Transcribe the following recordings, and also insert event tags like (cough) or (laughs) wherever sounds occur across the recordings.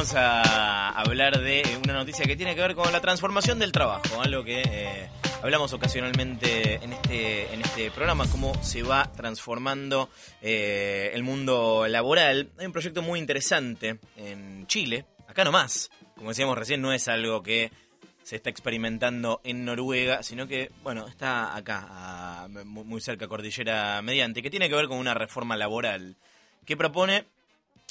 vamos a hablar de una noticia que tiene que ver con la transformación del trabajo, algo que eh, hablamos ocasionalmente en este, en este programa, cómo se va transformando eh, el mundo laboral. Hay un proyecto muy interesante en Chile, acá nomás. Como decíamos recién, no es algo que se está experimentando en Noruega, sino que, bueno, está acá, muy cerca Cordillera Mediante, que tiene que ver con una reforma laboral que propone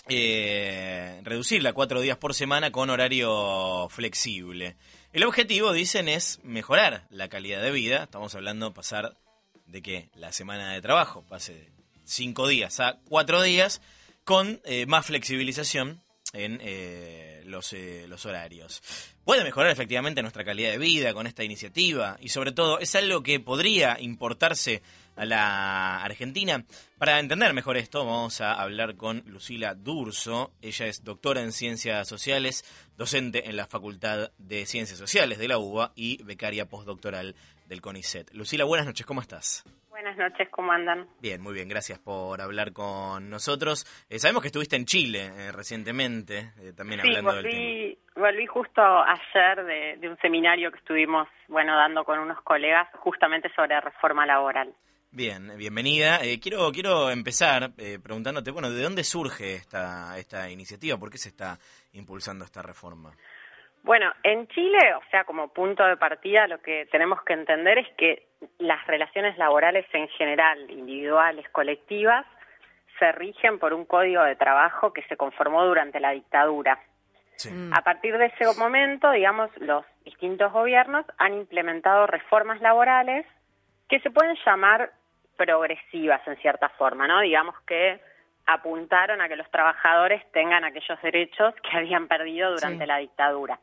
eh, reducirla cuatro días por semana con horario flexible. El objetivo, dicen, es mejorar la calidad de vida. Estamos hablando pasar de que la semana de trabajo pase de cinco días a cuatro días con eh, más flexibilización en eh, los, eh, los horarios. Puede mejorar efectivamente nuestra calidad de vida con esta iniciativa y sobre todo es algo que podría importarse a la Argentina. Para entender mejor esto vamos a hablar con Lucila Durso. Ella es doctora en Ciencias Sociales, docente en la Facultad de Ciencias Sociales de la UBA y becaria postdoctoral del CONICET. Lucila, buenas noches, ¿cómo estás? Buenas noches, ¿cómo andan? Bien, muy bien, gracias por hablar con nosotros. Eh, sabemos que estuviste en Chile eh, recientemente, eh, también hablando volví, del tema. volví justo ayer de, de un seminario que estuvimos, bueno, dando con unos colegas justamente sobre reforma laboral. Bien, bienvenida. Eh, quiero quiero empezar eh, preguntándote, bueno, ¿de dónde surge esta esta iniciativa? ¿Por qué se está impulsando esta reforma? Bueno, en Chile, o sea, como punto de partida, lo que tenemos que entender es que las relaciones laborales en general, individuales, colectivas, se rigen por un código de trabajo que se conformó durante la dictadura. Sí. A partir de ese momento, digamos, los distintos gobiernos han implementado reformas laborales que se pueden llamar progresivas en cierta forma, ¿no? Digamos que apuntaron a que los trabajadores tengan aquellos derechos que habían perdido durante sí. la dictadura.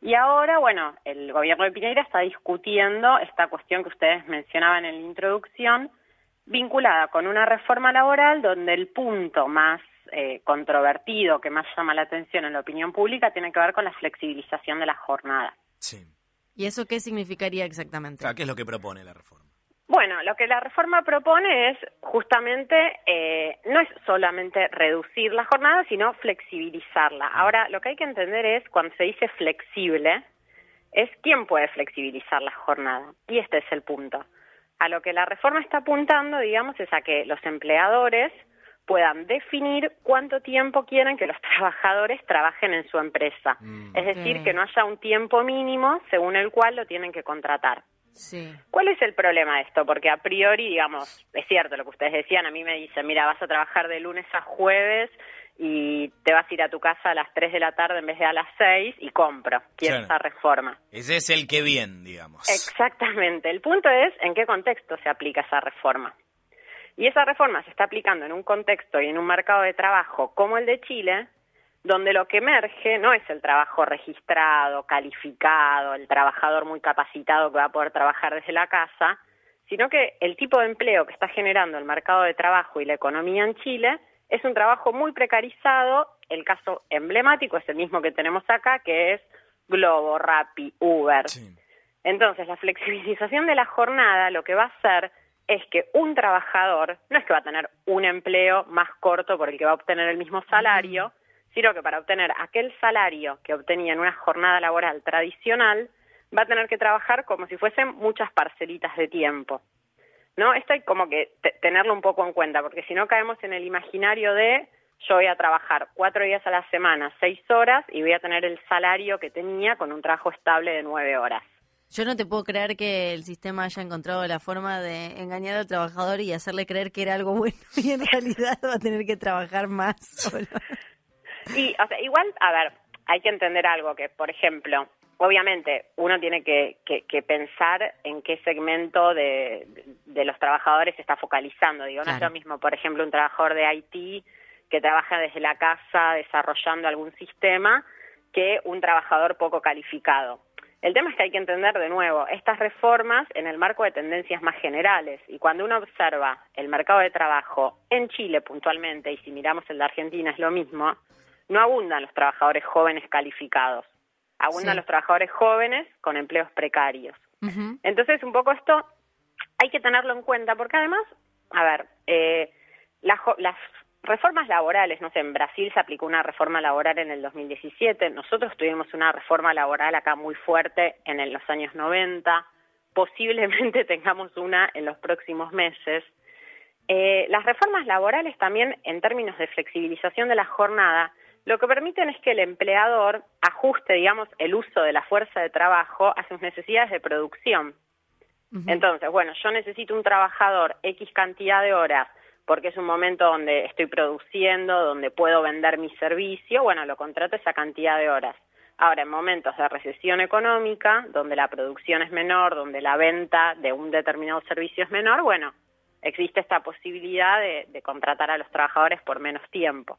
Y ahora, bueno, el gobierno de Pineira está discutiendo esta cuestión que ustedes mencionaban en la introducción, vinculada con una reforma laboral donde el punto más eh, controvertido, que más llama la atención en la opinión pública, tiene que ver con la flexibilización de la jornada. Sí. ¿Y eso qué significaría exactamente? ¿Qué es lo que propone la reforma? Bueno, lo que la reforma propone es justamente, eh, no es solamente reducir la jornada, sino flexibilizarla. Ahora, lo que hay que entender es, cuando se dice flexible, es quién puede flexibilizar la jornada. Y este es el punto. A lo que la reforma está apuntando, digamos, es a que los empleadores puedan definir cuánto tiempo quieren que los (laughs) trabajadores trabajen en su empresa. Mm. Es decir, que no haya un tiempo mínimo según el cual lo tienen que contratar. Sí. ¿Cuál es el problema de esto? Porque a priori, digamos, es cierto lo que ustedes decían, a mí me dicen, mira, vas a trabajar de lunes a jueves y te vas a ir a tu casa a las 3 de la tarde en vez de a las 6 y compro, quiero claro. esa reforma. Ese es el que bien, digamos. Exactamente. El punto es en qué contexto se aplica esa reforma. Y esa reforma se está aplicando en un contexto y en un mercado de trabajo como el de Chile, donde lo que emerge no es el trabajo registrado, calificado, el trabajador muy capacitado que va a poder trabajar desde la casa, sino que el tipo de empleo que está generando el mercado de trabajo y la economía en Chile es un trabajo muy precarizado. El caso emblemático es el mismo que tenemos acá, que es Globo, Rappi, Uber. Sí. Entonces, la flexibilización de la jornada lo que va a hacer es que un trabajador no es que va a tener un empleo más corto por el que va a obtener el mismo salario, sino que para obtener aquel salario que obtenía en una jornada laboral tradicional, va a tener que trabajar como si fuesen muchas parcelitas de tiempo. ¿No? Esto hay como que tenerlo un poco en cuenta, porque si no caemos en el imaginario de yo voy a trabajar cuatro días a la semana, seis horas, y voy a tener el salario que tenía con un trabajo estable de nueve horas. Yo no te puedo creer que el sistema haya encontrado la forma de engañar al trabajador y hacerle creer que era algo bueno (laughs) y en realidad va a tener que trabajar más. Solo. (laughs) Y, o sea, igual, a ver, hay que entender algo que, por ejemplo, obviamente uno tiene que, que, que pensar en qué segmento de, de, de, los trabajadores se está focalizando. Digo, claro. no es lo mismo, por ejemplo, un trabajador de IT que trabaja desde la casa desarrollando algún sistema que un trabajador poco calificado. El tema es que hay que entender de nuevo estas reformas en el marco de tendencias más generales y cuando uno observa el mercado de trabajo en Chile puntualmente y si miramos el de Argentina es lo mismo, no abundan los trabajadores jóvenes calificados, abundan sí. los trabajadores jóvenes con empleos precarios. Uh -huh. Entonces, un poco esto hay que tenerlo en cuenta porque además, a ver, eh, la, la reformas laborales, no sé, en Brasil se aplicó una reforma laboral en el 2017, nosotros tuvimos una reforma laboral acá muy fuerte en los años 90, posiblemente (laughs) tengamos una en los próximos meses. Eh, las reformas laborales también, en términos de flexibilización de la jornada, lo que permiten es que el empleador ajuste, digamos, el uso de la fuerza de trabajo a sus necesidades de producción. Entonces, bueno, yo necesito un trabajador X cantidad de horas porque es un momento donde estoy produciendo, donde puedo vender mi servicio, bueno, lo contrato esa cantidad de horas. Ahora, en momentos de recesión económica, donde la producción es menor, donde la venta de un determinado servicio es menor, bueno, existe esta posibilidad de, contratar a los trabajadores por menos tiempo.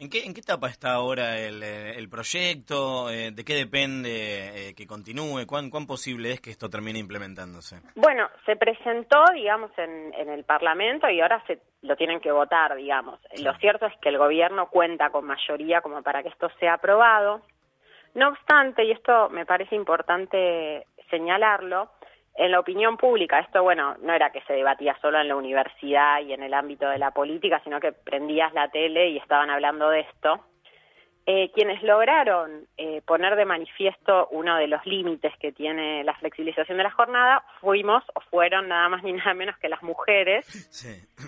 ¿En qué, ¿En qué etapa está ahora el, eh, proyecto? Eh, ¿De qué depende eh, que continúe? ¿Cuán, ¿Cuán posible es que esto termine implementándose? Bueno, se presentó, digamos, en, en el Parlamento y ahora se lo tienen que votar, digamos. Lo cierto es que el gobierno cuenta con mayoría como para que esto sea aprobado. No obstante, y esto me parece importante señalarlo, en la opinión pública, esto, bueno, no era que se debatía solo en la universidad y en el ámbito de la política, sino que prendías la tele y estaban hablando de esto. Eh, quienes lograron eh, poner de manifiesto uno de los límites que tiene la flexibilización de la jornada fuimos o fueron nada más ni nada menos que las mujeres,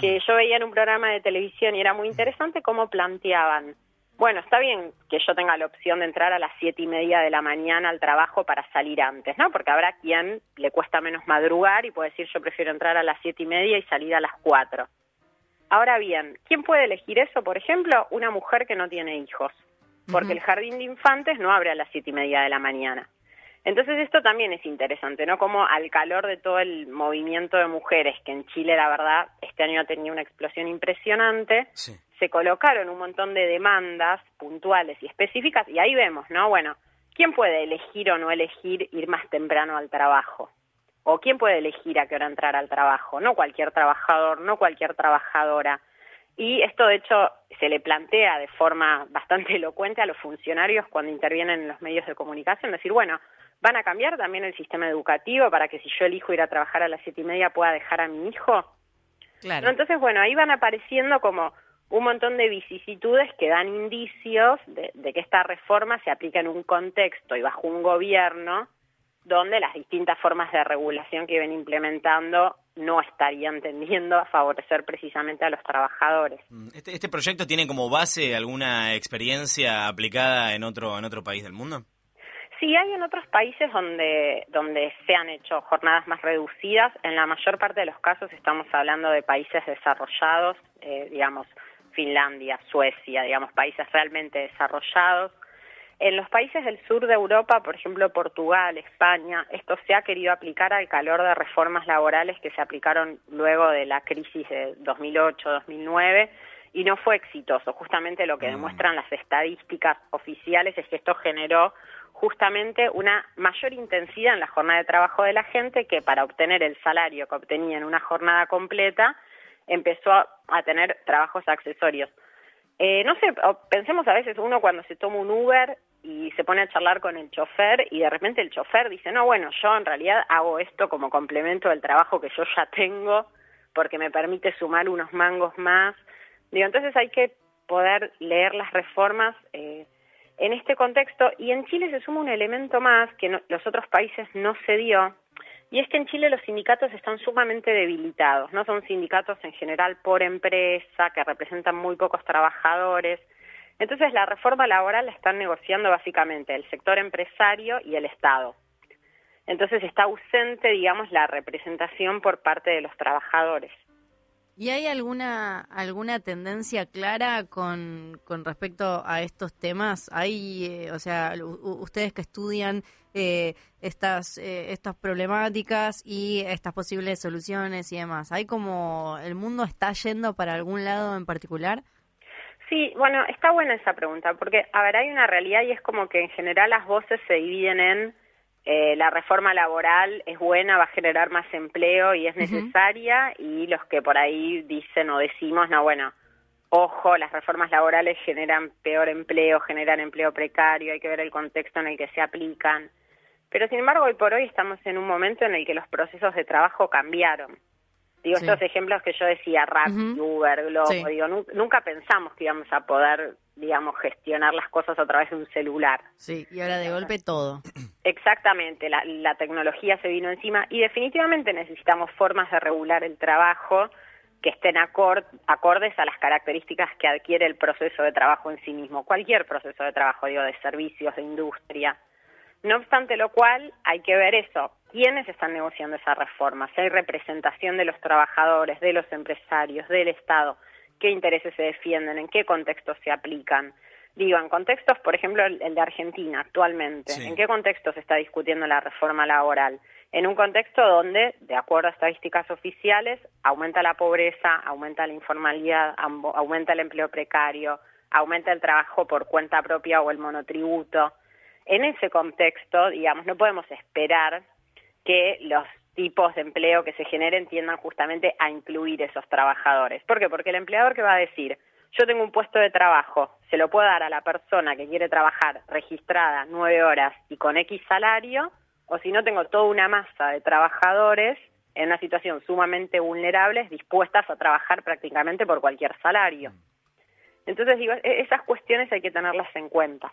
que yo veía en un programa de televisión y era muy interesante cómo planteaban bueno, está bien que yo tenga la opción de entrar a las siete y media de la mañana al trabajo para salir antes, ¿no? Porque habrá quien le cuesta menos madrugar y puede decir yo prefiero entrar a las siete y media y salir a las cuatro. Ahora bien, ¿quién puede elegir eso? Por ejemplo, una mujer que no tiene hijos, porque el jardín de infantes no abre a las siete y media de la mañana. Entonces esto también es interesante, ¿no? Como al calor de todo el movimiento de mujeres, que en Chile la verdad este año ha tenido una explosión impresionante, se colocaron un montón de demandas puntuales y específicas y ahí vemos, ¿no? Bueno, ¿quién puede elegir o no elegir ir más temprano al trabajo? ¿O quién puede elegir a qué hora entrar al trabajo? No cualquier trabajador, no cualquier trabajadora. Y esto, de hecho, se le plantea de forma bastante (laughs) elocuente a los funcionarios cuando intervienen en los medios de comunicación, decir, bueno, ¿Van a cambiar también el sistema educativo para que si yo elijo ir a trabajar a las siete y media pueda dejar a mi hijo? Claro. Entonces, bueno, ahí van apareciendo como un montón de vicisitudes que dan indicios de, que esta reforma se aplica en un contexto y bajo un gobierno donde las distintas formas de regulación que ven implementando no estarían tendiendo a favorecer precisamente a los trabajadores. Mm, ¿Este, este proyecto tiene como base alguna experiencia aplicada en otro, en otro país del mundo? Sí, hay en otros países donde, donde se han hecho jornadas más reducidas. En la mayor parte de los casos estamos hablando de países desarrollados, eh, digamos, Finlandia, Suecia, digamos, países realmente desarrollados. En los países del sur de Europa, por ejemplo, Portugal, España, esto se ha querido aplicar al calor de reformas laborales que se aplicaron luego de la crisis de 2008-2009 y no fue exitoso. Justamente lo que mm. demuestran las estadísticas oficiales es que esto generó justamente una mayor intensidad en la jornada de trabajo de la gente que para obtener el salario que obtenía en una jornada completa empezó a, tener trabajos accesorios. Eh, no sé, pensemos a veces uno cuando se toma un Uber y se pone a charlar con el chofer y de repente el chofer dice, no, bueno, yo en realidad hago esto como complemento del trabajo que yo ya tengo porque me permite sumar unos mangos más. Digo, entonces hay que poder leer las reformas eh, en este contexto, y en Chile se suma un elemento más que los otros países no se dio, y es que en Chile los sindicatos están sumamente debilitados, no son sindicatos en general por empresa, que representan muy pocos trabajadores. Entonces la reforma laboral la están negociando básicamente el sector empresario y el Estado. Entonces está ausente, digamos, la representación por parte de los trabajadores. ¿Y hay alguna alguna tendencia clara con, con respecto a estos temas? Hay, eh, o sea, ustedes que estudian eh, estas eh, estas problemáticas y estas posibles soluciones y demás, ¿hay como el mundo está yendo para algún lado en particular? Sí, bueno, está buena esa pregunta, porque, a ver, hay una realidad y es como que en general las voces se dividen en eh, la reforma laboral es buena, va a generar más empleo y es necesaria, y los que por ahí dicen o decimos, no, bueno, ojo, las reformas laborales generan peor empleo, generan empleo precario, hay que ver el contexto en el que se aplican. Pero sin embargo, hoy por hoy estamos en un momento en el que los procesos de trabajo cambiaron. Digo, estos ejemplos que yo decía, Rappi, Uber, Globo, digo, nunca pensamos que íbamos a poder, digamos, gestionar las cosas a través de un celular. Sí, y ahora de golpe todo. (clears throat) Exactamente, la, la tecnología se vino encima y definitivamente necesitamos formas de regular el trabajo que estén acordes a las características que adquiere el proceso de trabajo en sí mismo, cualquier proceso de trabajo, digo, de servicios, de industria. No obstante lo cual, hay que ver eso, quiénes están negociando esa reforma, si hay representación de los trabajadores, de los empresarios, del Estado, qué intereses se defienden, en qué contextos se aplican. Digo, en contextos, por ejemplo, el, de Argentina actualmente, ¿en qué contexto se está discutiendo la reforma laboral? En un contexto donde, de acuerdo a estadísticas oficiales, aumenta la pobreza, aumenta la informalidad, aumenta el empleo precario, aumenta el trabajo por cuenta propia o el monotributo. En ese contexto, digamos, no podemos esperar que los tipos de empleo que se generen tiendan justamente a incluir esos trabajadores. ¿Por qué? Porque el empleador que va a decir, yo tengo un puesto de trabajo, se lo puedo dar a la persona que quiere trabajar registrada nueve horas y con X salario, o si no tengo toda una masa de trabajadores en una situación sumamente vulnerables dispuestas a trabajar prácticamente por cualquier salario. Entonces digo, e-, esas cuestiones hay que tenerlas en cuenta.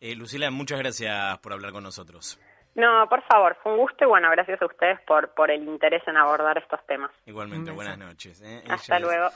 Eh, Lucila, muchas gracias por hablar con nosotros. No, por favor, fue un gusto y bueno, gracias a ustedes por, por el interés en abordar estos temas. Igualmente, buenas noches. ¿eh? Hasta luego.